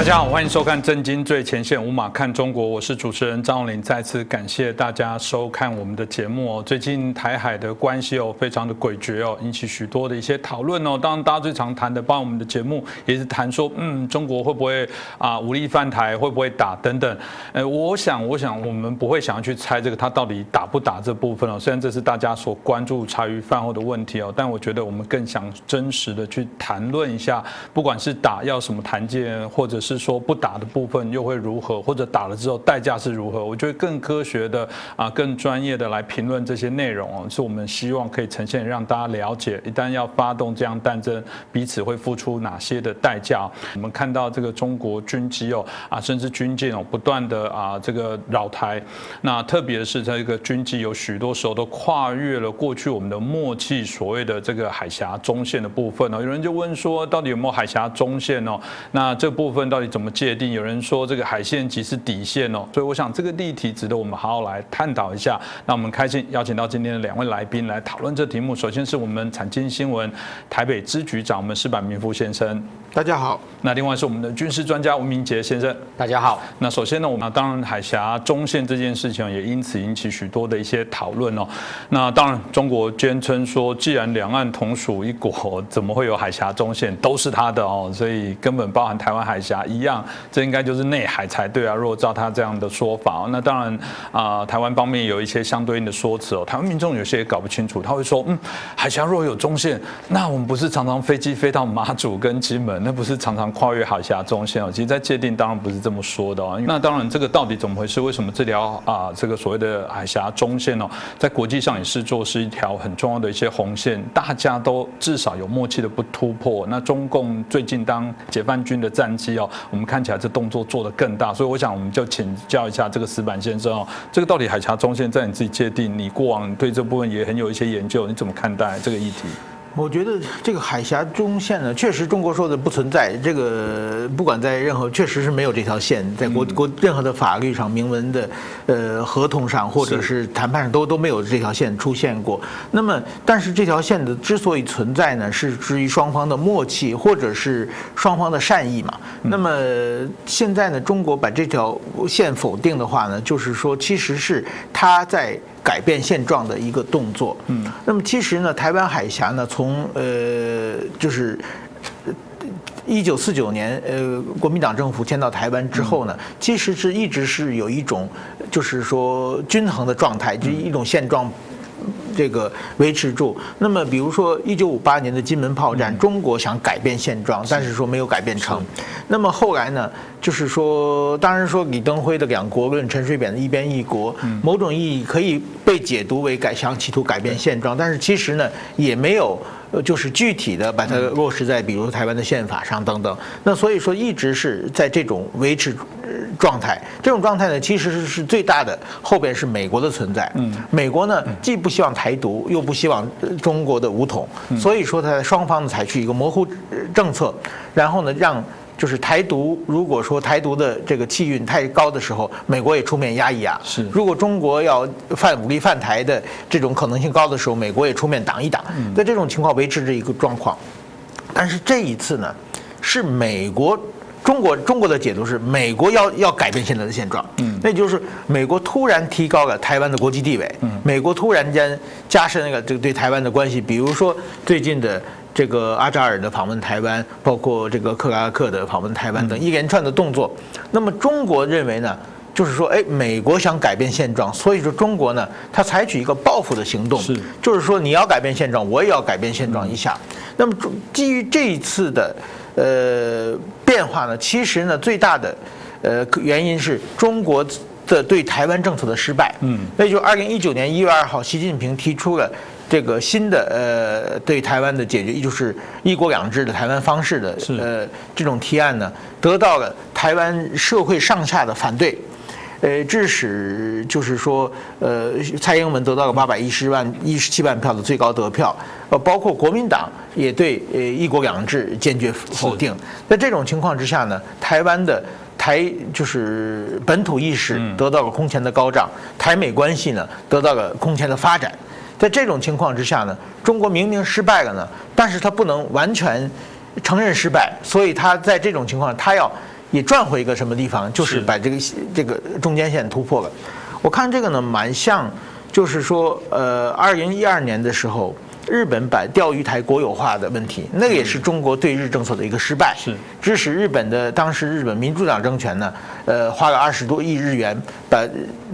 大家好，欢迎收看《震惊最前线》，无马看中国，我是主持人张永林。再次感谢大家收看我们的节目哦。最近台海的关系哦，非常的诡谲哦，引起许多的一些讨论哦。当然，大家最常谈的，包括我们的节目也是谈说，嗯，中国会不会啊武力犯台，会不会打等等。呃，我想，我想我们不会想要去猜这个他到底打不打这部分哦。虽然这是大家所关注茶余饭后的问题哦，但我觉得我们更想真实的去谈论一下，不管是打要什么谈件，或者是是说不打的部分又会如何，或者打了之后代价是如何？我觉得更科学的啊，更专业的来评论这些内容哦，是我们希望可以呈现让大家了解，一旦要发动这样战争，彼此会付出哪些的代价。我们看到这个中国军机哦啊，甚至军舰哦，不断的啊这个扰台，那特别是这个军机有许多时候都跨越了过去我们的默契，所谓的这个海峡中线的部分哦。有人就问说，到底有没有海峡中线哦？那这部分到底怎么？界定有人说这个海线即是底线哦，所以我想这个例题值得我们好好来探讨一下。那我们开心邀请到今天的两位来宾来讨论这题目。首先是我们产经新闻台北支局长我们施板明夫先生，大家好。那另外是我们的军事专家吴明杰先生，大家好。那首先呢，我们当然海峡中线这件事情也因此引起许多的一些讨论哦。那当然中国坚称说，既然两岸同属一国，怎么会有海峡中线都是他的哦？所以根本包含台湾海峡一样。这应该就是内海才对啊！如果照他这样的说法，那当然啊，台湾方面有一些相对应的说辞哦。台湾民众有些也搞不清楚，他会说：嗯，海峡若有中线，那我们不是常常飞机飞到马祖跟金门，那不是常常跨越海峡中线哦？其实，在界定当然不是这么说的哦。那当然，这个到底怎么回事？为什么这条啊，这个所谓的海峡中线哦，在国际上也是做是一条很重要的一些红线，大家都至少有默契的不突破。那中共最近当解放军的战机哦，我们。看起来这动作做得更大，所以我想我们就请教一下这个石板先生哦，这个到底海峡中线在你自己界定，你过往对这部分也很有一些研究，你怎么看待这个议题？我觉得这个海峡中线呢，确实中国说的不存在。这个不管在任何，确实是没有这条线，在国国任何的法律上、明文的呃合同上，或者是谈判上都都没有这条线出现过。那么，但是这条线的之所以存在呢，是基于双方的默契，或者是双方的善意嘛。那么现在呢，中国把这条线否定的话呢，就是说其实是他在。改变现状的一个动作。嗯，那么其实呢，台湾海峡呢，从呃就是一九四九年呃国民党政府迁到台湾之后呢，其实是一直是有一种就是说均衡的状态，就一种现状。这个维持住。那么，比如说一九五八年的金门炮战，中国想改变现状，但是说没有改变成。那么后来呢，就是说，当然说李登辉的两国论、陈水扁的一边一国，某种意义可以被解读为改想企图改变现状，但是其实呢，也没有。呃，就是具体的把它落实在，比如台湾的宪法上等等。那所以说，一直是在这种维持状态。这种状态呢，其实是是最大的。后边是美国的存在。嗯，美国呢，既不希望台独，又不希望中国的武统。所以说，它双方采取一个模糊政策，然后呢，让。就是台独，如果说台独的这个气运太高的时候，美国也出面压一压；是，如果中国要犯武力犯台的这种可能性高的时候，美国也出面挡一挡。在这种情况维持着一个状况，但是这一次呢，是美国中国中国的解读是美国要要改变现在的现状，嗯，那就是美国突然提高了台湾的国际地位，嗯，美国突然间加深了这个对台湾的关系，比如说最近的。这个阿扎尔的访问台湾，包括这个克拉克的访问台湾等一连串的动作，那么中国认为呢，就是说，哎，美国想改变现状，所以说中国呢，它采取一个报复的行动，就是说你要改变现状，我也要改变现状一下。那么基于这一次的呃变化呢，其实呢，最大的呃原因是中国的对台湾政策的失败。嗯，那就二零一九年一月二号，习近平提出了。这个新的呃对台湾的解决，也就是一国两制的台湾方式的呃这种提案呢，得到了台湾社会上下的反对，呃，致使就是说呃蔡英文得到了八百一十万一十七万票的最高得票，呃，包括国民党也对呃一国两制坚决否定。在这种情况之下呢，台湾的台就是本土意识得到了空前的高涨，台美关系呢得到了空前的发展。在这种情况之下呢，中国明明失败了呢，但是他不能完全承认失败，所以他在这种情况，他要也转回一个什么地方，就是是把这个这个中间线突破了。我看这个呢，蛮像，就是说，呃，二零一二年的时候，日本把钓鱼台国有化的问题，那个也是中国对日政策的一个失败，是致使日本的当时日本民主党政权呢，呃，花了二十多亿日元，把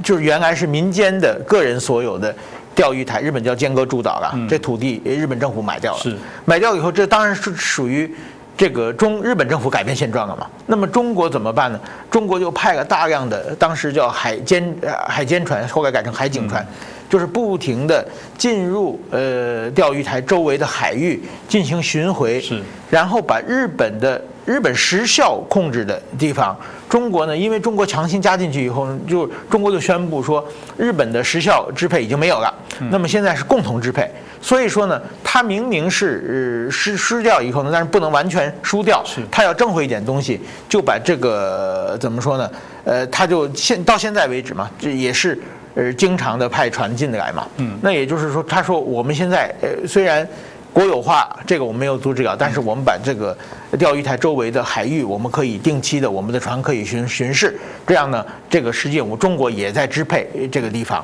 就是原来是民间的个人所有的钓鱼台，日本叫尖阁诸岛了，这土地呃日本政府买掉了，是买掉以后，这当然是属于这个中日本政府改变现状了嘛。那么中国怎么办呢？中国就派了大量的当时叫海监呃海监船，后来改成海警船，就是不停的进入呃钓鱼台周围的海域进行巡回，是然后把日本的日本时效控制的地方，中国呢，因为中国强行加进去以后，就中国就宣布说，日本的时效支配已经没有了，那么现在是共同支配。所以说呢，它明明是呃失失掉以后呢，但是不能完全输掉是，它要挣回一点东西，就把这个怎么说呢？呃，他就现到现在为止嘛，这也是呃经常的派船进来嘛。嗯那也就是说，他说我们现在呃虽然国有化这个我们没有阻止了，但是我们把这个钓鱼台周围的海域，我们可以定期的，我们的船可以巡巡视，这样呢，这个世界我中国也在支配这个地方。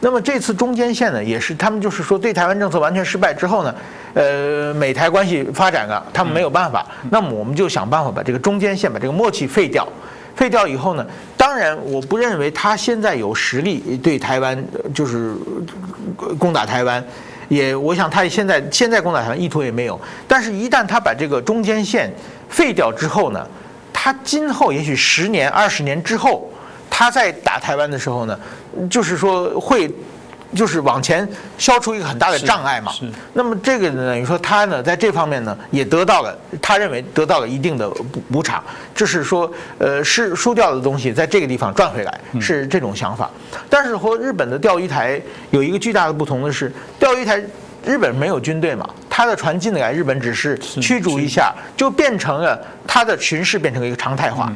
那么这次中间线呢，也是他们就是说对台湾政策完全失败之后呢，呃，美台关系发展了，他们没有办法，那么我们就想办法把这个中间线把这个默契废掉。废掉以后呢，当然我不认为他现在有实力对台湾就是攻打台湾，也我想他现在现在攻打台湾意图也没有。但是，一旦他把这个中间线废掉之后呢，他今后也许十年、二十年之后，他在打台湾的时候呢，就是说会。就是往前消除一个很大的障碍嘛，那么这个呢，等于说他呢，在这方面呢，也得到了他认为得到了一定的补补偿，就是说，呃，是输掉的东西在这个地方赚回来，是这种想法。但是和日本的钓鱼台有一个巨大的不同的是，钓鱼台日本没有军队嘛，他的船进来，日本只是是驱逐一下，就变成了他的巡视变成了一个常态化。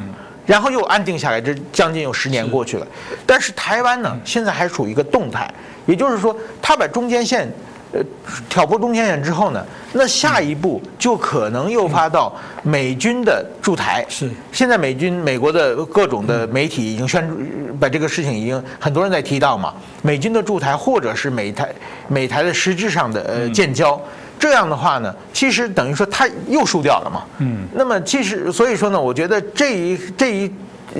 然后又安定下来，这将近有十年过去了。但是台湾呢，现在还处于一个动态，也就是说，他把中间线，呃，挑拨中间线之后呢，那下一步就可能诱发到美军的驻台。是现在美军美国的各种的媒体已经宣把这个事情已经很多人在提到嘛，美军的驻台或者是美台美台的实质上的呃建交。这样的话呢，其实等于说他又输掉了嘛。嗯，那么其实所以说呢，我觉得这一这一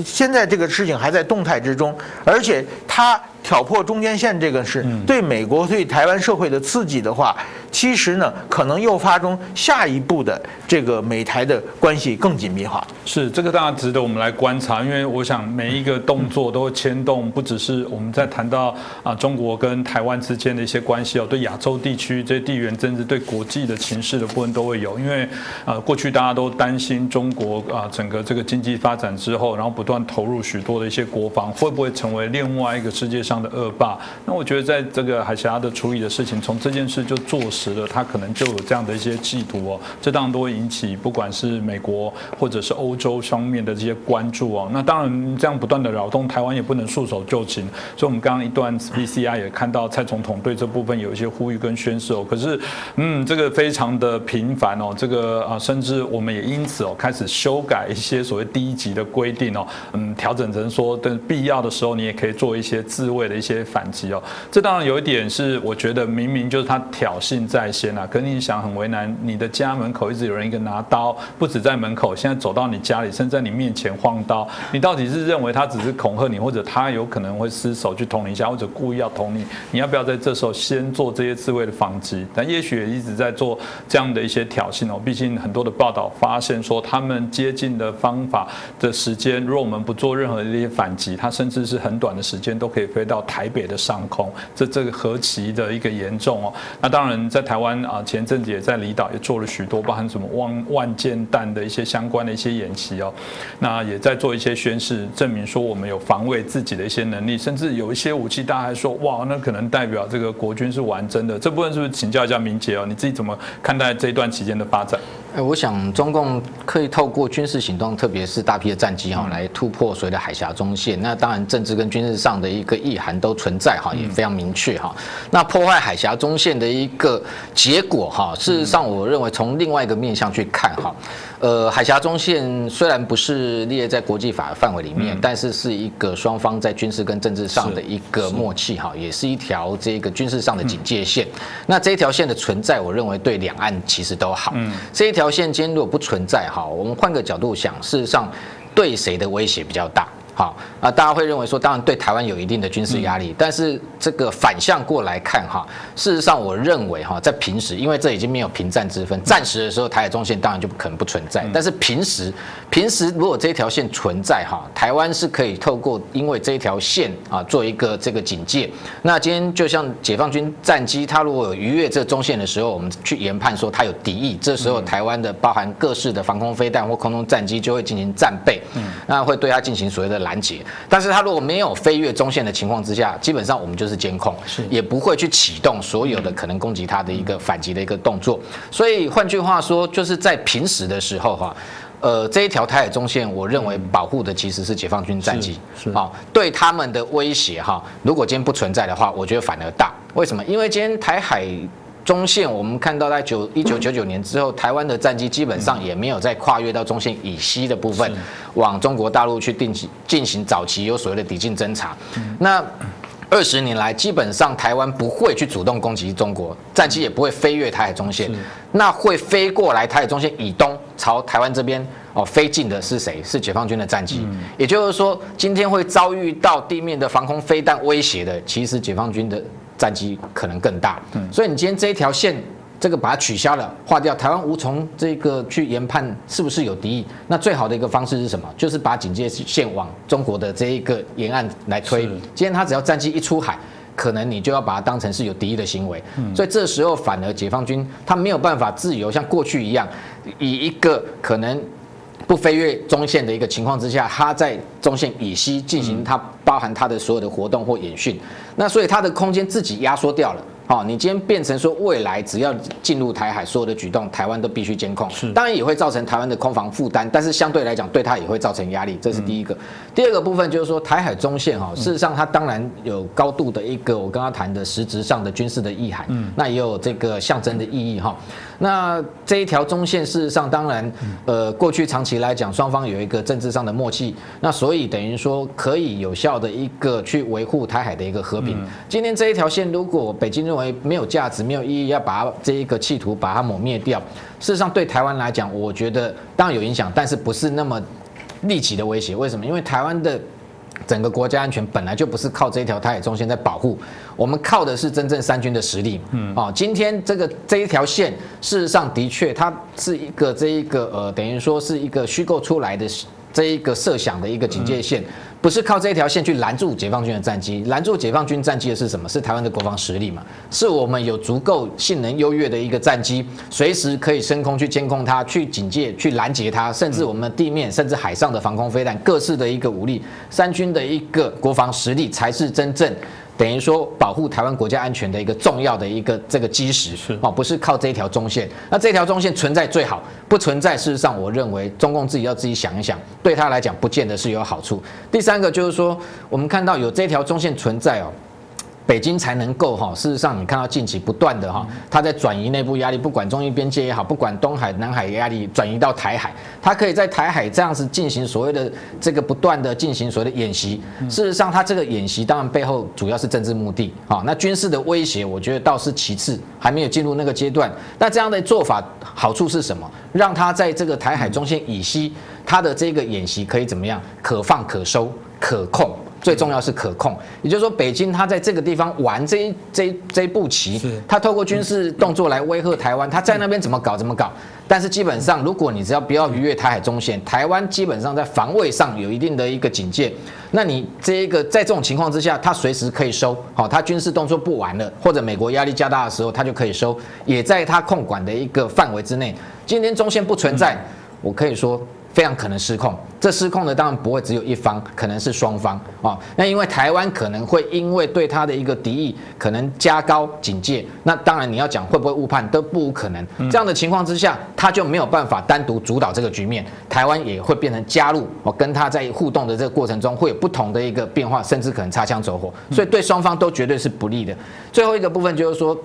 现在这个事情还在动态之中，而且它挑破中间线这个是对美国对台湾社会的刺激的话，其实呢可能诱发中下一步的这个美台的关系更紧密化。是这个大家值得我们来观察，因为我想每一个动作都会牵动，不只是我们在谈到啊中国跟台湾之间的一些关系哦，对亚洲地区这些地缘政治、对国际的情势的部分都会有。因为呃过去大家都担心中国啊整个这个经济发展之后，然后不断投入许多的一些国防，会不会成为另外一个世界上的恶霸？那我觉得在这个海峡的处理的事情，从这件事就坐实了，他可能就有这样的一些企图哦，这当然都会引起不管是美国或者是欧洲方面的这些关注哦。那当然这样不断的扰动，台湾也不能束手就擒。所以我们刚刚一段 VCR 也看到蔡总统对这部分有一些呼吁跟宣示哦。可是，嗯，这个非常的频繁哦，这个啊，甚至我们也因此哦开始修改一些所谓低级的规定哦，嗯，调整成说，等必要的时候你也可以做一些自卫的一些反击哦。这当然有一点是我觉得明明就是他挑衅在先啊，可你想很为难，你的家门口一直有人一个拿刀，不止在门口，现在走到你家里，甚至在你面前晃刀，你到底是认为他只是恐吓你，或者他有可能会失手去捅你一下，或者故意要捅你？你要不要在这时候先做这些自卫的反击？但也许也一直在做这样的一些挑衅哦。毕竟很多的报道发现说，他们接近的方法的时间，如果我们不做任何的一些反击，他甚至是很短的时间都可以飞到台北的上空，这这个何其的一个严重哦。那当然，在台湾啊，前阵子也在离岛也做了许多，包含什么万万箭弹的一些相关的一些演习哦。那也在做一些宣誓，证明说我们有防卫自己的一些能力，甚至有一些武器，大家还说哇，那可能代表这个国军是玩真的。这部分是不是请教一下明杰哦？你自己怎么看待这一段期间的发展？哎，我想中共可以透过军事行动，特别是大批的战机哈，来突破所谓的海峡中线。那当然，政治跟军事上的一个意涵都存在哈，也非常明确哈。那破坏海峡中线的一个结果哈，事实上我认为从另外一个面向去看哈，呃，海峡中线虽然不是列在国际法范围里面，但是是一个双方在军事跟政治上的一个默契哈，也是一条这个军事上的警戒线。那这一条线的存在，我认为对两岸其实都好。这一条线今天如果不存在哈，我们换个角度想，事实上对谁的威胁比较大？好啊，大家会认为说，当然对台湾有一定的军事压力，但是这个反向过来看哈，事实上我认为哈，在平时，因为这已经没有平战之分，战时的时候台海中线当然就不可能不存在，但是平时平时如果这条线存在哈，台湾是可以透过因为这一条线啊做一个这个警戒。那今天就像解放军战机，它如果有逾越这中线的时候，我们去研判说它有敌意，这时候台湾的包含各式的防空飞弹或空中战机就会进行战备，那会对它进行所谓的。拦截，但是他如果没有飞越中线的情况之下，基本上我们就是监控，是也不会去启动所有的可能攻击他的一个反击的一个动作。所以换句话说，就是在平时的时候哈，呃，这一条台海中线，我认为保护的其实是解放军战机，是啊，对他们的威胁哈，如果今天不存在的话，我觉得反而大。为什么？因为今天台海。中线，我们看到在九一九九九年之后，台湾的战机基本上也没有再跨越到中线以西的部分，往中国大陆去定进进行早期有所谓的抵近侦察。那二十年来，基本上台湾不会去主动攻击中国战机，也不会飞越台海中线。那会飞过来台海中线以东朝台湾这边哦飞进的是谁？是解放军的战机。也就是说，今天会遭遇到地面的防空飞弹威胁的，其实解放军的。战机可能更大，所以你今天这一条线，这个把它取消了，划掉，台湾无从这个去研判是不是有敌意。那最好的一个方式是什么？就是把警戒线往中国的这一个沿岸来推。今天他只要战机一出海，可能你就要把它当成是有敌意的行为。所以这时候反而解放军他没有办法自由像过去一样，以一个可能。不飞越中线的一个情况之下，它在中线以西进行它包含它的所有的活动或演训，那所以它的空间自己压缩掉了。好，你今天变成说未来只要进入台海，所有的举动台湾都必须监控，是，当然也会造成台湾的空防负担，但是相对来讲对它也会造成压力，这是第一个。第二个部分就是说台海中线哈，事实上它当然有高度的一个我刚刚谈的实质上的军事的意涵，嗯，那也有这个象征的意义哈。那这一条中线事实上当然，呃，过去长期来讲双方有一个政治上的默契，那所以等于说可以有效的一个去维护台海的一个和平。今天这一条线如果北京认为没有价值、没有意义，要把它这一个企图把它抹灭掉。事实上，对台湾来讲，我觉得当然有影响，但是不是那么立即的威胁。为什么？因为台湾的整个国家安全本来就不是靠这一条台海中线在保护，我们靠的是真正三军的实力。嗯，哦，今天这个这一条线，事实上的确它是一个这一个呃，等于说是一个虚构出来的。这一个设想的一个警戒线，不是靠这一条线去拦住解放军的战机，拦住解放军战机的是什么？是台湾的国防实力嘛？是我们有足够性能优越的一个战机，随时可以升空去监控它，去警戒、去拦截它，甚至我们地面、甚至海上的防空飞弹，各式的一个武力，三军的一个国防实力才是真正。等于说保护台湾国家安全的一个重要的一个这个基石是哦，不是靠这一条中线。那这条中线存在最好，不存在，事实上我认为中共自己要自己想一想，对他来讲不见得是有好处。第三个就是说，我们看到有这条中线存在哦。北京才能够哈，事实上你看到近期不断的哈，它在转移内部压力，不管中印边界也好，不管东海、南海压力转移到台海，它可以在台海这样子进行所谓的这个不断的进行所谓的演习。事实上，它这个演习当然背后主要是政治目的啊，那军事的威胁我觉得倒是其次，还没有进入那个阶段。那这样的做法好处是什么？让它在这个台海中线以西，它的这个演习可以怎么样？可放可收可控。最重要是可控，也就是说，北京他在这个地方玩这一这这一步棋，他透过军事动作来威吓台湾，他在那边怎么搞怎么搞。但是基本上，如果你只要不要逾越台海中线，台湾基本上在防卫上有一定的一个警戒，那你这一个在这种情况之下，他随时可以收，好，他军事动作不完了，或者美国压力加大的时候，他就可以收，也在他控管的一个范围之内。今天中线不存在，我可以说。非常可能失控，这失控的当然不会只有一方，可能是双方啊。那因为台湾可能会因为对他的一个敌意，可能加高警戒。那当然你要讲会不会误判，都不无可能。这样的情况之下，他就没有办法单独主导这个局面，台湾也会变成加入哦，跟他在互动的这个过程中会有不同的一个变化，甚至可能擦枪走火。所以对双方都绝对是不利的。最后一个部分就是说。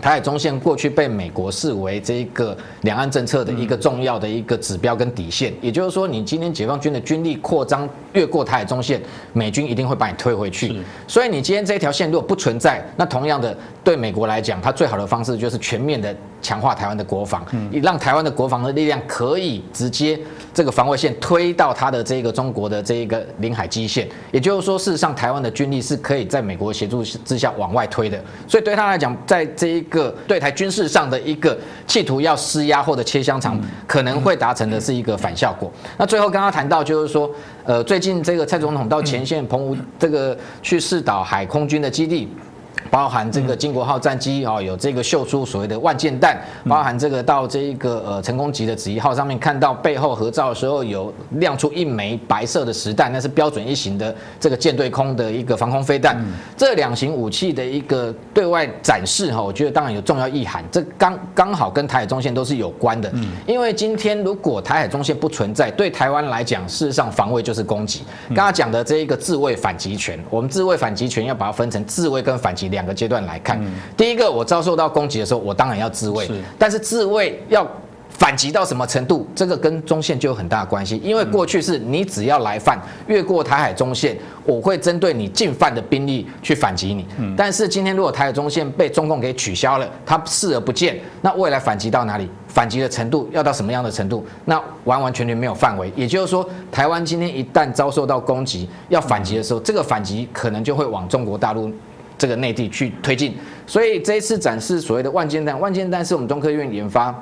台海中线过去被美国视为这个两岸政策的一个重要的一个指标跟底线，也就是说，你今天解放军的军力扩张越过台海中线，美军一定会把你推回去。所以你今天这条线如果不存在，那同样的对美国来讲，它最好的方式就是全面的强化台湾的国防，你让台湾的国防的力量可以直接这个防卫线推到它的这个中国的这一个领海基线。也就是说，事实上台湾的军力是可以在美国协助之下往外推的。所以对他来讲，在这一个对台军事上的一个企图要施压或者切香肠，可能会达成的是一个反效果。那最后刚刚谈到就是说，呃，最近这个蔡总统到前线澎湖这个去试导海空军的基地。包含这个金国号战机哦，有这个秀出所谓的万箭弹，包含这个到这一个呃成功级的子一号上面看到背后合照的时候有亮出一枚白色的实弹，那是标准一型的这个舰对空的一个防空飞弹。这两型武器的一个对外展示哈，我觉得当然有重要意涵，这刚刚好跟台海中线都是有关的。因为今天如果台海中线不存在，对台湾来讲，事实上防卫就是攻击。刚刚讲的这一个自卫反击权，我们自卫反击权要把它分成自卫跟反击两个阶段来看，第一个我遭受到攻击的时候，我当然要自卫，但是自卫要反击到什么程度，这个跟中线就有很大的关系。因为过去是你只要来犯，越过台海中线，我会针对你进犯的兵力去反击你。但是今天如果台海中线被中共给取消了，他视而不见，那未来反击到哪里？反击的程度要到什么样的程度？那完完全全没有范围。也就是说，台湾今天一旦遭受到攻击，要反击的时候，这个反击可能就会往中国大陆。这个内地去推进，所以这一次展示所谓的万箭弹，万箭弹是我们中科院研发。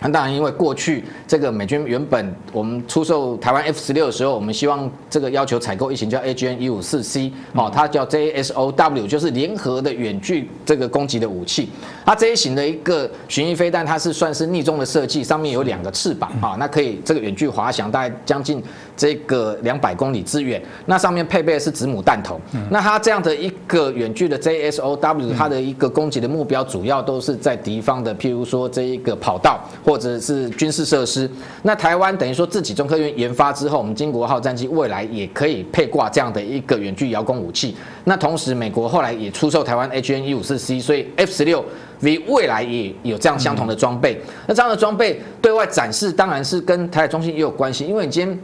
那当然，因为过去这个美军原本我们出售台湾 F 十六的时候，我们希望这个要求采购一型叫 AGN 一五四 C，哦，它叫 JSOW，就是联合的远距这个攻击的武器。它这一型的一个巡弋飞弹，它是算是逆中的设计，上面有两个翅膀，啊，那可以这个远距滑翔，大概将近。这个两百公里之远，那上面配备的是子母弹头。那它这样的一个远距的 JSOW，它的一个攻击的目标主要都是在敌方的，譬如说这一个跑道或者是军事设施。那台湾等于说自己中科院研发之后，我们金国号战机未来也可以配挂这样的一个远距遥攻武器。那同时，美国后来也出售台湾 HN 一五四 C，所以 F 十六 V 未来也有这样相同的装备。那这样的装备对外展示，当然是跟台海中心也有关系，因为你今天。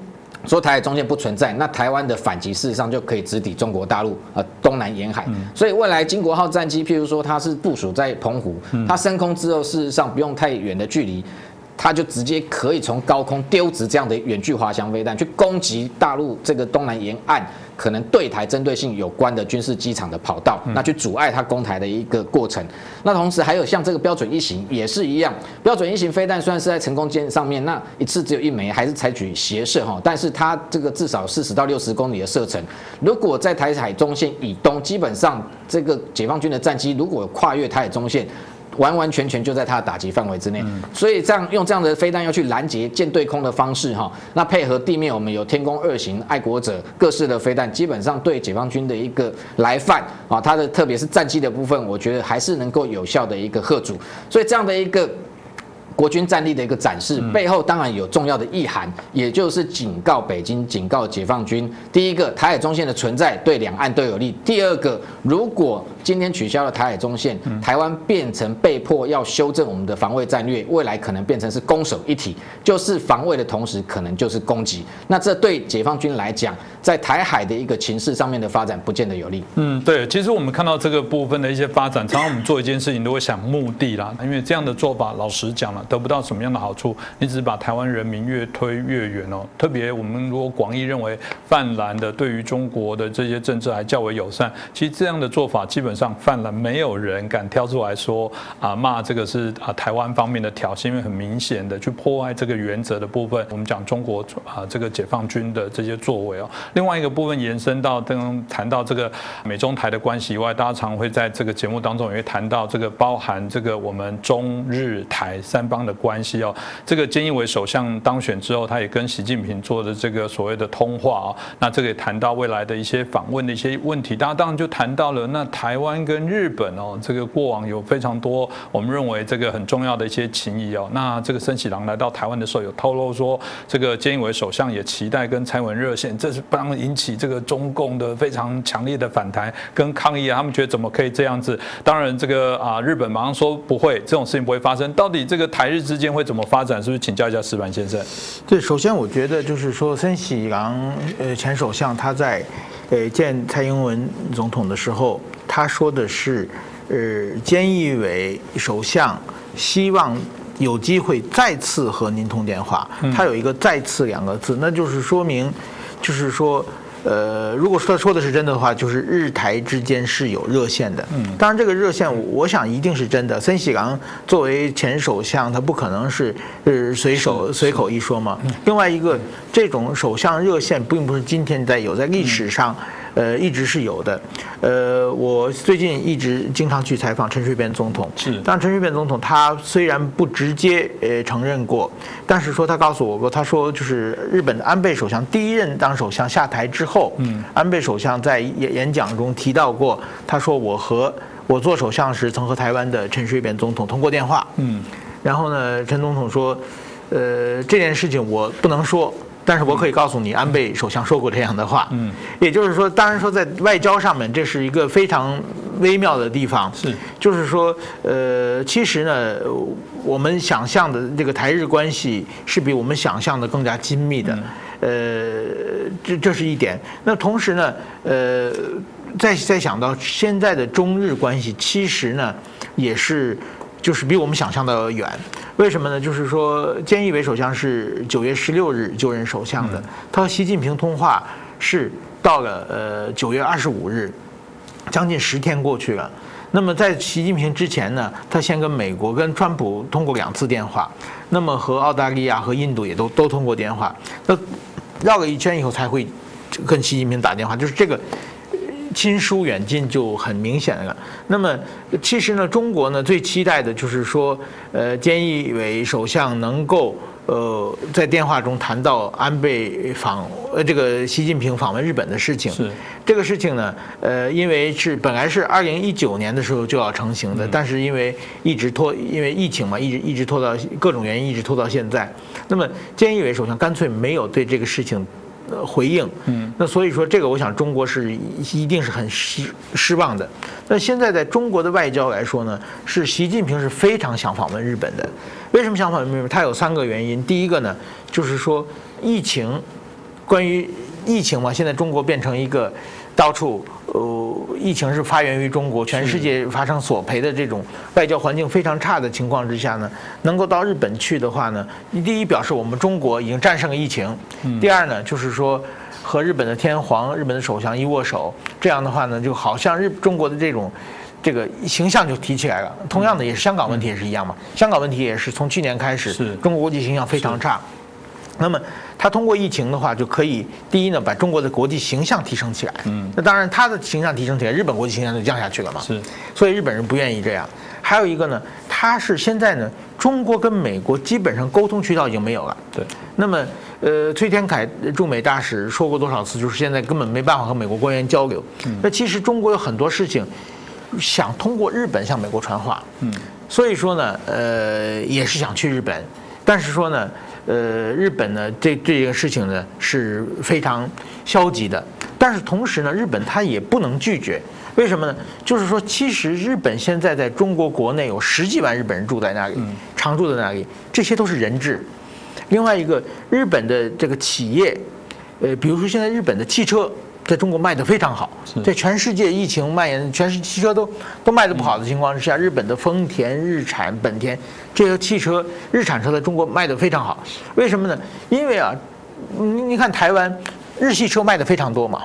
说台海中线不存在，那台湾的反击事实上就可以直抵中国大陆呃东南沿海。所以未来金国号战机，譬如说它是部署在澎湖，它升空之后，事实上不用太远的距离。它就直接可以从高空丢掷这样的远距滑翔飞弹，去攻击大陆这个东南沿岸可能对台针对性有关的军事机场的跑道，那去阻碍它攻台的一个过程。那同时还有像这个标准一型也是一样，标准一型飞弹虽然是在成功舰上面，那一次只有一枚，还是采取斜射哈，但是它这个至少四十到六十公里的射程，如果在台海中线以东，基本上这个解放军的战机如果跨越台海中线。完完全全就在它的打击范围之内，所以这样用这样的飞弹要去拦截舰对空的方式哈，那配合地面我们有天宫二型爱国者各式的飞弹，基本上对解放军的一个来犯啊，它的特别是战机的部分，我觉得还是能够有效的一个贺阻，所以这样的一个。国军战力的一个展示，背后当然有重要的意涵，也就是警告北京、警告解放军：第一个，台海中线的存在对两岸都有利；第二个，如果今天取消了台海中线，台湾变成被迫要修正我们的防卫战略，未来可能变成是攻守一体，就是防卫的同时，可能就是攻击。那这对解放军来讲，在台海的一个情势上面的发展，不见得有利。嗯，对，其实我们看到这个部分的一些发展，常常我们做一件事情都会想目的啦，因为这样的做法，老实讲了。得不到什么样的好处？你只是把台湾人民越推越远哦。特别我们如果广义认为泛蓝的对于中国的这些政治还较为友善，其实这样的做法基本上泛蓝没有人敢挑出来说啊骂这个是啊台湾方面的挑衅，因为很明显的去破坏这个原则的部分。我们讲中国啊这个解放军的这些作为哦。另外一个部分延伸到刚谈到这个美中台的关系以外，大家常会在这个节目当中也会谈到这个包含这个我们中日台三。方的关系哦。这个菅义伟首相当选之后，他也跟习近平做的这个所谓的通话啊，那这个也谈到未来的一些访问的一些问题。大家当然就谈到了那台湾跟日本哦，这个过往有非常多我们认为这个很重要的一些情谊哦。那这个森喜朗来到台湾的时候，有透露说，这个菅义伟首相也期待跟蔡文热线，这是帮引起这个中共的非常强烈的反弹跟抗议啊。他们觉得怎么可以这样子？当然，这个啊，日本马上说不会，这种事情不会发生。到底这个台日之间会怎么发展？是不是请教一下石板先生？对，首先我觉得就是说，森喜朗呃前首相他在呃见蔡英文总统的时候，他说的是，呃，菅义伟首相希望有机会再次和您通电话。他有一个“再次”两个字，那就是说明，就是说。呃，如果说他说的是真的话，就是日台之间是有热线的。嗯，当然这个热线，我想一定是真的。森喜朗作为前首相，他不可能是呃随手随口一说嘛。另外一个，这种首相热线并不是今天在有，在历史上。呃，一直是有的。呃，我最近一直经常去采访陈水扁总统。是。但陈水扁总统他虽然不直接呃承认过，但是说他告诉我过，他说就是日本的安倍首相第一任当首相下台之后，嗯，安倍首相在演演讲中提到过，他说我和我做首相时曾和台湾的陈水扁总统通过电话。嗯。然后呢，陈总统说，呃，这件事情我不能说。但是我可以告诉你，安倍首相说过这样的话。嗯，也就是说，当然说在外交上面，这是一个非常微妙的地方。是，就是说，呃，其实呢，我们想象的这个台日关系是比我们想象的更加紧密的。呃，这这是一点。那同时呢，呃，再再想到现在的中日关系，其实呢，也是。就是比我们想象的远，为什么呢？就是说，菅义伟首相是九月十六日就任首相的，他和习近平通话是到了呃九月二十五日，将近十天过去了。那么在习近平之前呢，他先跟美国、跟川普通过两次电话，那么和澳大利亚和印度也都都通过电话，那绕了一圈以后才会跟习近平打电话，就是这个。亲疏远近就很明显了。那么，其实呢，中国呢最期待的就是说，呃，菅义伟首相能够呃在电话中谈到安倍访呃这个习近平访问日本的事情。是这个事情呢，呃，因为是本来是二零一九年的时候就要成型的，但是因为一直拖，因为疫情嘛，一直一直拖到各种原因一直拖到现在。那么，菅义伟首相干脆没有对这个事情。呃，回应，嗯，那所以说这个，我想中国是一定是很失失望的。那现在在中国的外交来说呢，是习近平是非常想访问日本的。为什么想访问日本？他有三个原因。第一个呢，就是说疫情，关于疫情嘛，现在中国变成一个到处。呃，疫情是发源于中国，全世界发生索赔的这种外交环境非常差的情况之下呢，能够到日本去的话呢，第一表示我们中国已经战胜了疫情，第二呢就是说和日本的天皇、日本的首相一握手，这样的话呢，就好像日中国的这种这个形象就提起来了。同样的，也是香港问题也是一样嘛，香港问题也是从去年开始，中国国际形象非常差。那么他通过疫情的话，就可以第一呢，把中国的国际形象提升起来。嗯，那当然他的形象提升起来，日本国际形象就降下去了嘛。是，所以日本人不愿意这样。还有一个呢，他是现在呢，中国跟美国基本上沟通渠道已经没有了。对。那么，呃，崔天凯驻美大使说过多少次，就是现在根本没办法和美国官员交流。嗯。那其实中国有很多事情，想通过日本向美国传话。嗯。所以说呢，呃，也是想去日本，但是说呢。呃，日本呢，这这个事情呢是非常消极的，但是同时呢，日本它也不能拒绝，为什么呢？就是说，其实日本现在在中国国内有十几万日本人住在那里，常住在那里，这些都是人质。另外一个，日本的这个企业，呃，比如说现在日本的汽车。在中国卖得非常好，在全世界疫情蔓延，全世界汽车都都卖得不好的情况之下，日本的丰田、日产、本田这些汽车、日产车在中国卖得非常好。为什么呢？因为啊，你你看台湾日系车卖得非常多嘛。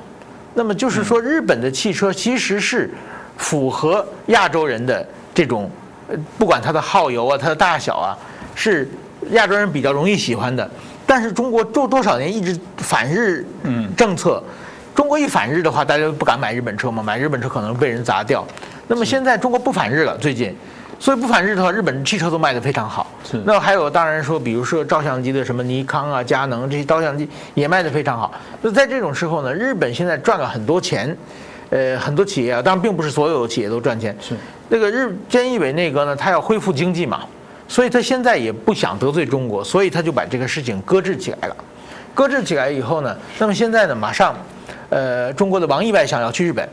那么就是说，日本的汽车其实是符合亚洲人的这种，不管它的耗油啊、它的大小啊，是亚洲人比较容易喜欢的。但是中国多多少年一直反日政策。中国一反日的话，大家不敢买日本车嘛？买日本车可能被人砸掉。那么现在中国不反日了，最近，所以不反日的话，日本汽车都卖得非常好。是那还有，当然说，比如说照相机的什么尼康啊、佳能这些照相机也卖得非常好。那在这种时候呢，日本现在赚了很多钱，呃，很多企业啊，当然并不是所有企业都赚钱。是那个日菅义伟内阁呢，他要恢复经济嘛，所以他现在也不想得罪中国，所以他就把这个事情搁置起来了。搁置起来以后呢，那么现在呢，马上，呃，中国的王毅外相要去日本，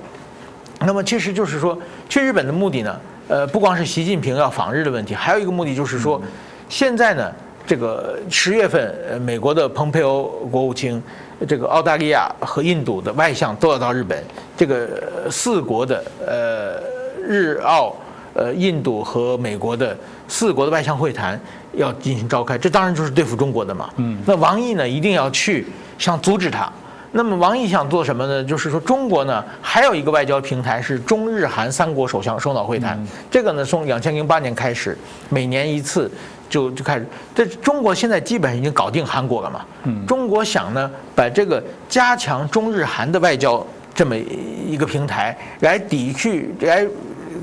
那么其实就是说，去日本的目的呢，呃，不光是习近平要访日的问题，还有一个目的就是说，现在呢，这个十月份，呃，美国的蓬佩奥国务卿，这个澳大利亚和印度的外相都要到日本，这个呃四国的呃日澳。呃，印度和美国的四国的外相会谈要进行召开，这当然就是对付中国的嘛。嗯，那王毅呢，一定要去想阻止他。那么王毅想做什么呢？就是说中国呢，还有一个外交平台是中日韩三国首相首脑会谈。这个呢，从两千零八年开始，每年一次就就开始。这中国现在基本上已经搞定韩国了嘛。嗯，中国想呢，把这个加强中日韩的外交这么一个平台来抵去来。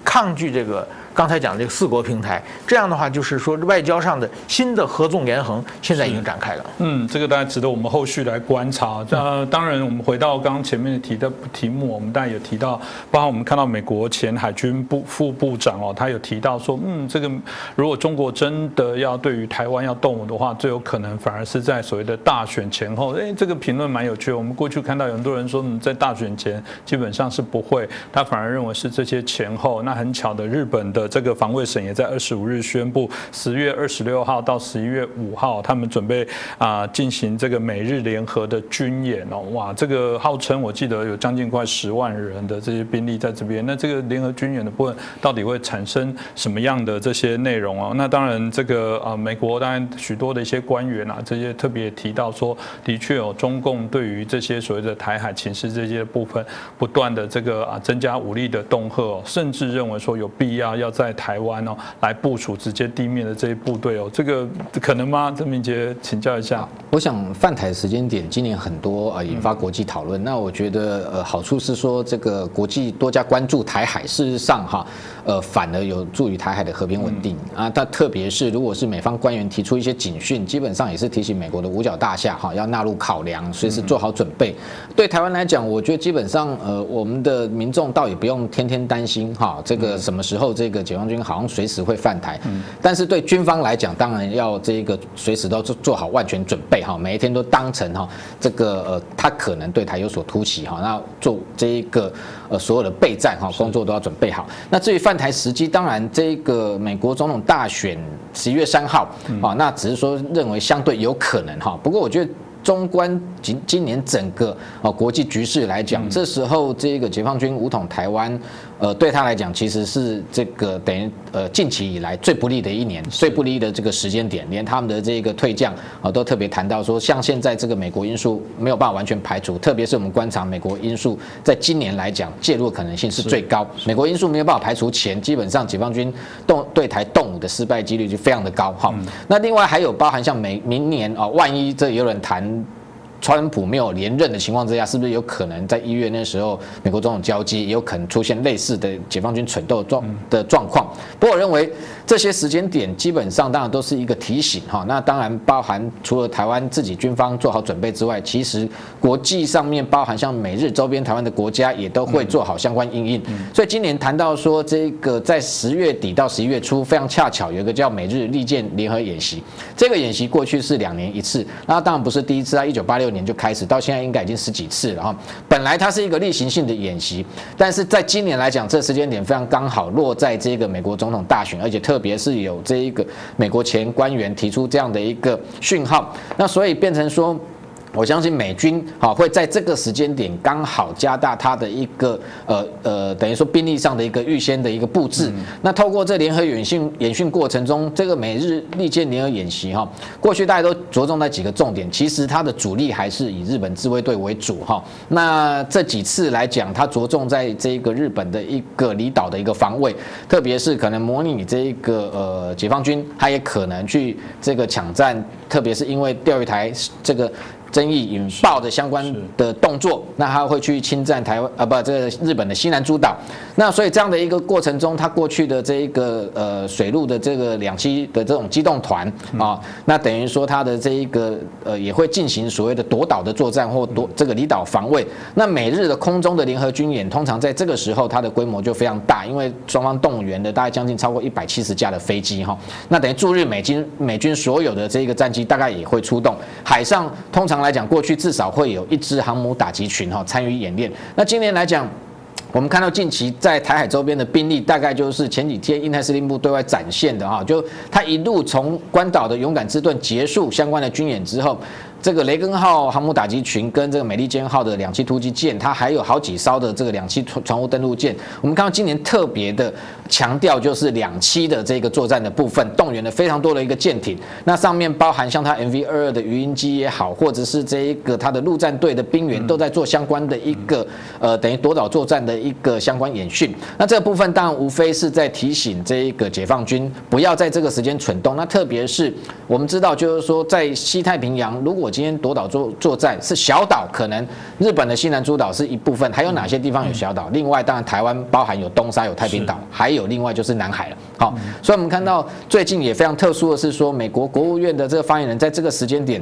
抗拒这个刚才讲这个四国平台，这样的话就是说外交上的新的合纵连横现在已经展开了。嗯，这个大家值得我们后续来观察。呃，当然我们回到刚刚前面提的题目，我们当然有提到，包括我们看到美国前海军部副部长哦，他有提到说，嗯，这个如果中国真的要对于台湾要动武的话，最有可能反而是在所谓的大选前后。哎，这个评论蛮有趣。我们过去看到有很多人说，嗯，在大选前基本上是不会，他反而认为是这些前后。那很巧的，日本的这个防卫省也在二十五日宣布，十月二十六号到十一月五号，他们准备啊进行这个美日联合的军演哦，哇，这个号称我记得有将近快十万人的这些兵力在这边。那这个联合军演的部分到底会产生什么样的这些内容哦？那当然，这个啊，美国当然许多的一些官员啊，这些特别提到说，的确有中共对于这些所谓的台海情势这些部分，不断的这个啊增加武力的恫吓，甚至认为说有必要要在台湾哦来部署直接地面的这些部队哦，这个可能吗？郑明杰请教一下。我想泛台时间点今年很多啊，引发国际讨论。那我觉得呃好处是说这个国际多加关注台海，事实上哈呃反而有助于台海的和平稳定啊。但特别是如果是美方官员提出一些警讯，基本上也是提醒美国的五角大厦哈要纳入考量，随时做好准备。对台湾来讲，我觉得基本上呃我们的民众倒也不用天天担心哈这个什么时候这个解放军好像随时会犯台。但是对军方来讲，当然要这个随时都做做好万全准备。哈，每一天都当成哈这个呃，他可能对台有所突袭哈，那做这一个呃所有的备战哈工作都要准备好。那至于犯台时机，当然这个美国总统大选十一月三号啊，那只是说认为相对有可能哈。不过我觉得。中观今今年整个啊国际局势来讲，这时候这个解放军武统台湾，呃，对他来讲其实是这个等于呃近期以来最不利的一年，最不利的这个时间点，连他们的这个退将啊都特别谈到说，像现在这个美国因素没有办法完全排除，特别是我们观察美国因素在今年来讲介入可能性是最高，美国因素没有办法排除前，基本上解放军动对台动武的失败几率就非常的高哈。那另外还有包含像美明年啊，万一这有人谈。川普没有连任的情况之下，是不是有可能在一月那时候，美国总统交接，也有可能出现类似的解放军蠢斗状的状况？不过我认为这些时间点基本上当然都是一个提醒哈。那当然包含除了台湾自己军方做好准备之外，其实国际上面包含像美日周边台湾的国家也都会做好相关应应。所以今年谈到说这个在十月底到十一月初，非常恰巧有一个叫美日利剑联合演习。这个演习过去是两年一次，那当然不是第一次啊，一九八六。年就开始到现在应该已经十几次了哈。本来它是一个例行性的演习，但是在今年来讲，这时间点非常刚好落在这个美国总统大选，而且特特别是有这一个美国前官员提出这样的一个讯号，那所以变成说。我相信美军哈会在这个时间点刚好加大它的一个呃呃等于说兵力上的一个预先的一个布置。那透过这联合演训演训过程中，这个美日利剑联合演习哈，过去大家都着重在几个重点，其实它的主力还是以日本自卫队为主哈。那这几次来讲，它着重在这个日本的一个离岛的一个防卫，特别是可能模拟这一个呃解放军，它也可能去这个抢占，特别是因为钓鱼台这个。争议引爆的相关的动作，那他会去侵占台湾啊不，这个日本的西南诸岛。那所以这样的一个过程中，他过去的这一个呃水陆的这个两栖的这种机动团啊，那等于说他的这一个呃也会进行所谓的夺岛的作战或夺这个离岛防卫。那美日的空中的联合军演，通常在这个时候它的规模就非常大，因为双方动员的大概将近超过一百七十架的飞机哈。那等于驻日美军美军所有的这个战机大概也会出动。海上通常来讲，过去至少会有一支航母打击群哈参与演练。那今年来讲。我们看到近期在台海周边的兵力，大概就是前几天印太司令部对外展现的哈，就他一路从关岛的勇敢之盾结束相关的军演之后。这个雷根号航母打击群跟这个美利坚号的两栖突击舰，它还有好几艘的这个两栖船船坞登陆舰。我们看到今年特别的强调就是两栖的这个作战的部分，动员了非常多的一个舰艇。那上面包含像它 MV 二二的鱼鹰机也好，或者是这一个它的陆战队的兵员都在做相关的一个呃等于夺岛作战的一个相关演训。那这个部分当然无非是在提醒这一个解放军不要在这个时间蠢动。那特别是我们知道就是说在西太平洋如果今天夺岛作作战是小岛，可能日本的西南诸岛是一部分，还有哪些地方有小岛？另外，当然台湾包含有东沙、有太平岛，还有另外就是南海了。好，所以我们看到最近也非常特殊的是说，美国国务院的这个发言人在这个时间点。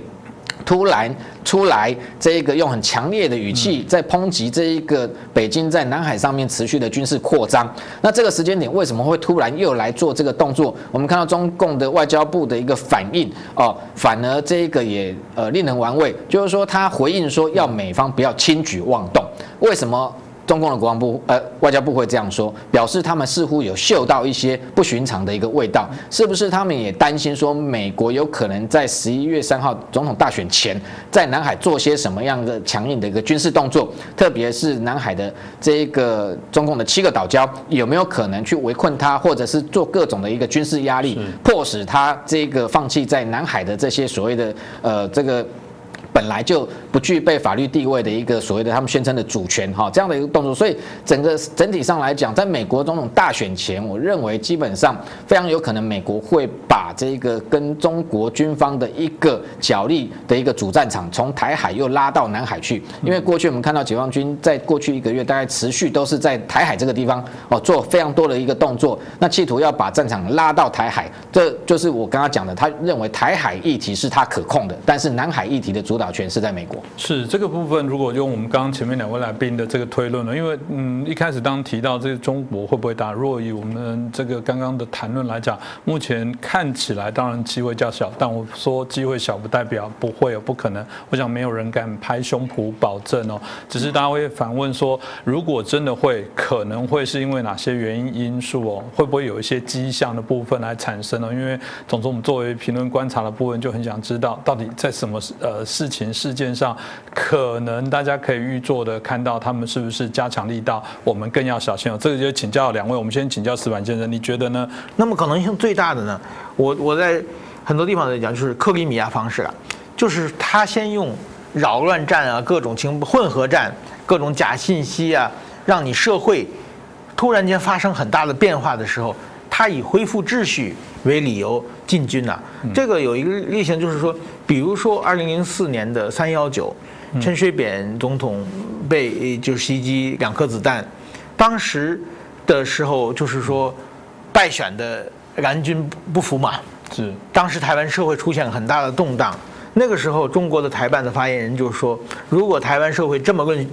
突然出来，这一个用很强烈的语气在抨击这一个北京在南海上面持续的军事扩张。那这个时间点为什么会突然又来做这个动作？我们看到中共的外交部的一个反应哦，反而这一个也呃令人玩味，就是说他回应说要美方不要轻举妄动。为什么？中共的国防部呃外交部会这样说，表示他们似乎有嗅到一些不寻常的一个味道，是不是他们也担心说美国有可能在十一月三号总统大选前，在南海做些什么样的强硬的一个军事动作？特别是南海的这一个中共的七个岛礁，有没有可能去围困它，或者是做各种的一个军事压力，迫使他这个放弃在南海的这些所谓的呃这个。本来就不具备法律地位的一个所谓的他们宣称的主权哈，这样的一个动作，所以整个整体上来讲，在美国总统大选前，我认为基本上非常有可能美国会把这个跟中国军方的一个角力的一个主战场从台海又拉到南海去，因为过去我们看到解放军在过去一个月大概持续都是在台海这个地方哦做非常多的一个动作，那企图要把战场拉到台海，这就是我刚刚讲的，他认为台海议题是他可控的，但是南海议题的主。导权是在美国，是这个部分。如果用我们刚刚前面两位来宾的这个推论呢，因为嗯，一开始当提到这个中国会不会打，弱以我们这个刚刚的谈论来讲，目前看起来当然机会较小，但我说机会小不代表不会有不可能。我想没有人敢拍胸脯保证哦，只是大家会反问说，如果真的会，可能会是因为哪些原因因素哦？会不会有一些迹象的部分来产生呢？因为总之我们作为评论观察的部分，就很想知道到底在什么呃事。情事件上，可能大家可以预做的看到他们是不是加强力道，我们更要小心哦。这个就请教两位，我们先请教石板先生，你觉得呢？那么可能性最大的呢？我我在很多地方在讲，就是克里米亚方式啊，就是他先用扰乱战啊，各种情混合战，各种假信息啊，让你社会突然间发生很大的变化的时候，他以恢复秩序为理由进军呐。这个有一个例行，就是说。比如说，二零零四年的三幺九，陈水扁总统被就袭击两颗子弹，当时的时候就是说，败选的蓝军不服嘛，是。当时台湾社会出现了很大的动荡，那个时候中国的台办的发言人就说，如果台湾社会这么混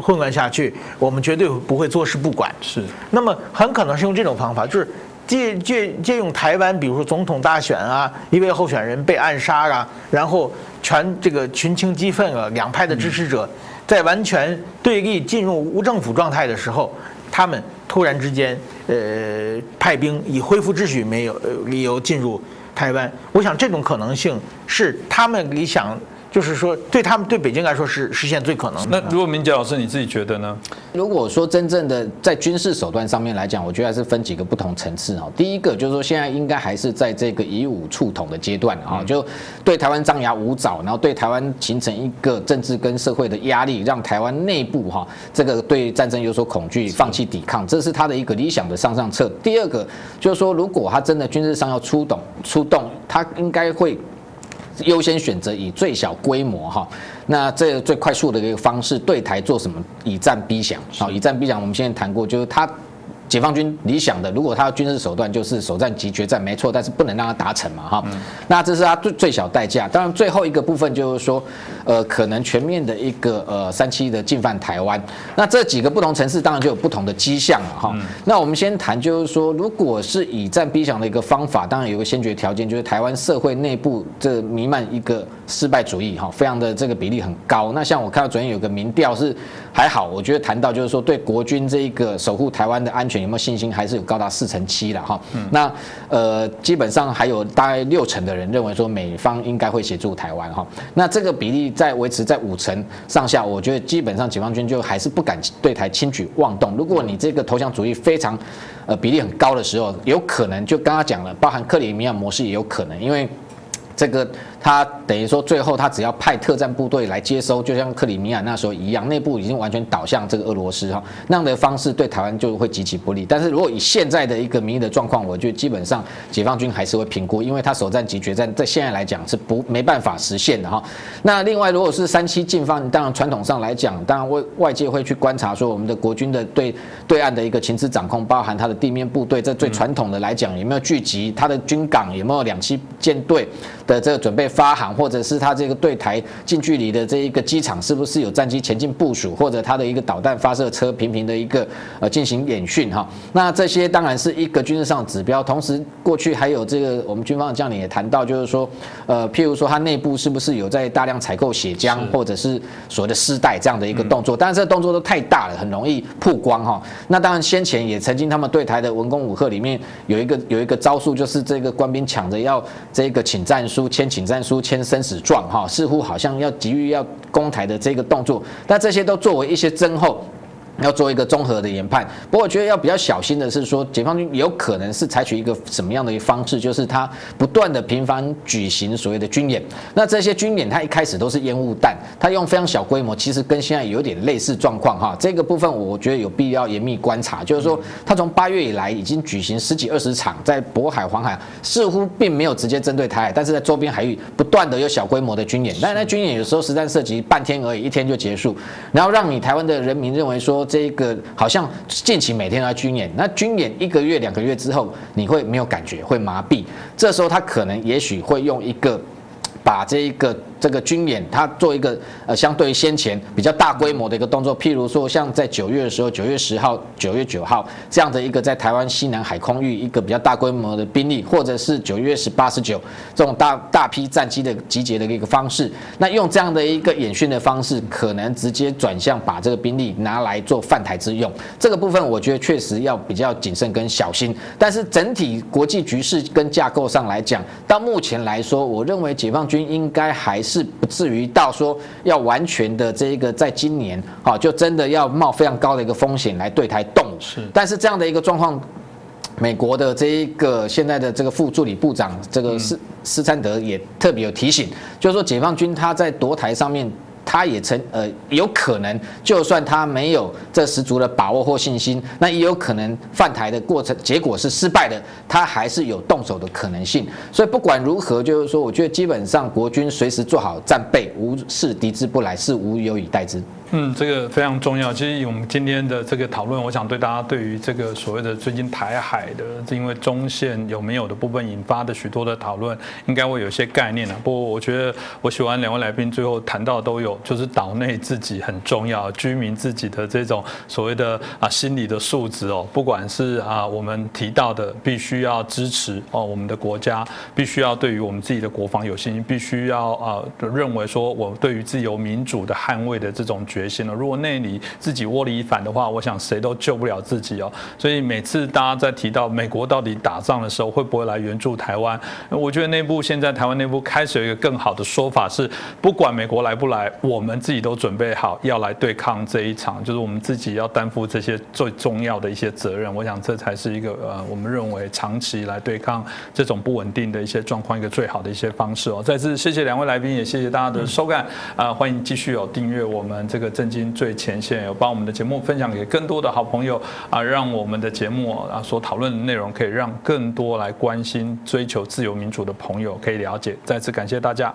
混乱下去，我们绝对不会坐视不管。是。那么很可能是用这种方法，就是。借借借用台湾，比如说总统大选啊，一位候选人被暗杀啊，然后全这个群情激愤啊，两派的支持者在完全对立、进入无政府状态的时候，他们突然之间呃派兵以恢复秩序没有理由进入台湾。我想这种可能性是他们理想。就是说，对他们对北京来说是实现最可能。那如果明杰老师你自己觉得呢？如果说真正的在军事手段上面来讲，我觉得还是分几个不同层次哈。第一个就是说，现在应该还是在这个以武促统的阶段啊，就对台湾张牙舞爪，然后对台湾形成一个政治跟社会的压力，让台湾内部哈这个对战争有所恐惧，放弃抵抗，这是他的一个理想的上上策。第二个就是说，如果他真的军事上要出动出动，他应该会。优先选择以最小规模哈，那这最快速的一个方式对台做什么以战逼降？好，以战逼降，我们现在谈过，就是他。解放军理想的，如果他的军事手段就是首战即决战，没错，但是不能让他达成嘛，哈。那这是他最最小代价。当然，最后一个部分就是说，呃，可能全面的一个呃三七的进犯台湾。那这几个不同城市当然就有不同的迹象了，哈。那我们先谈，就是说，如果是以战逼降的一个方法，当然有个先决条件，就是台湾社会内部这弥漫一个失败主义，哈，非常的这个比例很高。那像我看到昨天有个民调是还好，我觉得谈到就是说，对国军这一个守护台湾的安全。有没有信心？还是有高达四成七了哈。那呃，基本上还有大概六成的人认为说美方应该会协助台湾哈。那这个比例在维持在五成上下，我觉得基本上解放军就还是不敢对台轻举妄动。如果你这个投降主义非常呃比例很高的时候，有可能就刚刚讲了，包含克里米亚模式也有可能，因为这个。他等于说，最后他只要派特战部队来接收，就像克里米亚那时候一样，内部已经完全倒向这个俄罗斯哈，那样的方式对台湾就会极其不利。但是如果以现在的一个民意的状况，我觉得基本上解放军还是会评估，因为他首战及决战在现在来讲是不没办法实现的哈。那另外，如果是三七进犯，当然传统上来讲，当然外外界会去观察说我们的国军的对对岸的一个情资掌控，包含他的地面部队，这最传统的来讲有没有聚集，他的军港有没有两栖舰队的这个准备。发航，或者是他这个对台近距离的这一个机场，是不是有战机前进部署，或者他的一个导弹发射车频频的一个呃进行演训哈？那这些当然是一个军事上的指标。同时，过去还有这个我们军方的将领也谈到，就是说，呃，譬如说他内部是不是有在大量采购血浆，或者是所谓的丝带这样的一个动作？但是这个动作都太大了，很容易曝光哈。那当然先前也曾经他们对台的文攻武赫里面有一个有一个招数，就是这个官兵抢着要这个请战书，签请战。书签生死状，哈，似乎好像要急于要攻台的这个动作，那这些都作为一些增厚。要做一个综合的研判，不过我觉得要比较小心的是说，解放军有可能是采取一个什么样的一个方式，就是他不断的频繁举行所谓的军演。那这些军演，他一开始都是烟雾弹，他用非常小规模，其实跟现在有点类似状况哈。这个部分我觉得有必要严密观察，就是说他从八月以来已经举行十几二十场，在渤海、黄海似乎并没有直接针对台海，但是在周边海域不断的有小规模的军演。但那军演有时候实战涉及半天而已，一天就结束，然后让你台湾的人民认为说。这一个好像近期每天都要军演，那军演一个月、两个月之后，你会没有感觉，会麻痹。这时候他可能也许会用一个把这一个。这个军演，它做一个呃，相对于先前比较大规模的一个动作，譬如说像在九月的时候，九月十号、九月九号这样的一个在台湾西南海空域一个比较大规模的兵力，或者是九月十八、十九这种大大批战机的集结的一个方式，那用这样的一个演训的方式，可能直接转向把这个兵力拿来做犯台之用。这个部分我觉得确实要比较谨慎跟小心。但是整体国际局势跟架构上来讲，到目前来说，我认为解放军应该还是。是不至于到说要完全的这一个，在今年啊，就真的要冒非常高的一个风险来对台动。是，但是这样的一个状况，美国的这一个现在的这个副助理部长这个斯斯参德也特别有提醒，就是说解放军他在夺台上面。他也曾呃有可能，就算他没有这十足的把握或信心，那也有可能犯台的过程结果是失败的，他还是有动手的可能性。所以不管如何，就是说，我觉得基本上国军随时做好战备，无事敌之不来，是无有以待之。嗯，这个非常重要。其实我们今天的这个讨论，我想对大家对于这个所谓的最近台海的，因为中线有没有的部分引发的许多的讨论，应该会有些概念了。不过我觉得我喜欢两位来宾最后谈到都有，就是岛内自己很重要，居民自己的这种所谓的啊心理的素质哦，不管是啊我们提到的必须要支持哦我们的国家，必须要对于我们自己的国防有信心，必须要啊认为说我对于自由民主的捍卫的这种决。决心了。如果那里自己窝里反的话，我想谁都救不了自己哦。所以每次大家在提到美国到底打仗的时候，会不会来援助台湾？我觉得内部现在台湾内部开始有一个更好的说法是，不管美国来不来，我们自己都准备好要来对抗这一场，就是我们自己要担负这些最重要的一些责任。我想这才是一个呃，我们认为长期来对抗这种不稳定的一些状况一个最好的一些方式哦。再次谢谢两位来宾，也谢谢大家的收看啊！欢迎继续有订阅我们这个。个震惊最前线，有把我们的节目分享给更多的好朋友啊，让我们的节目啊所讨论的内容可以让更多来关心追求自由民主的朋友可以了解。再次感谢大家。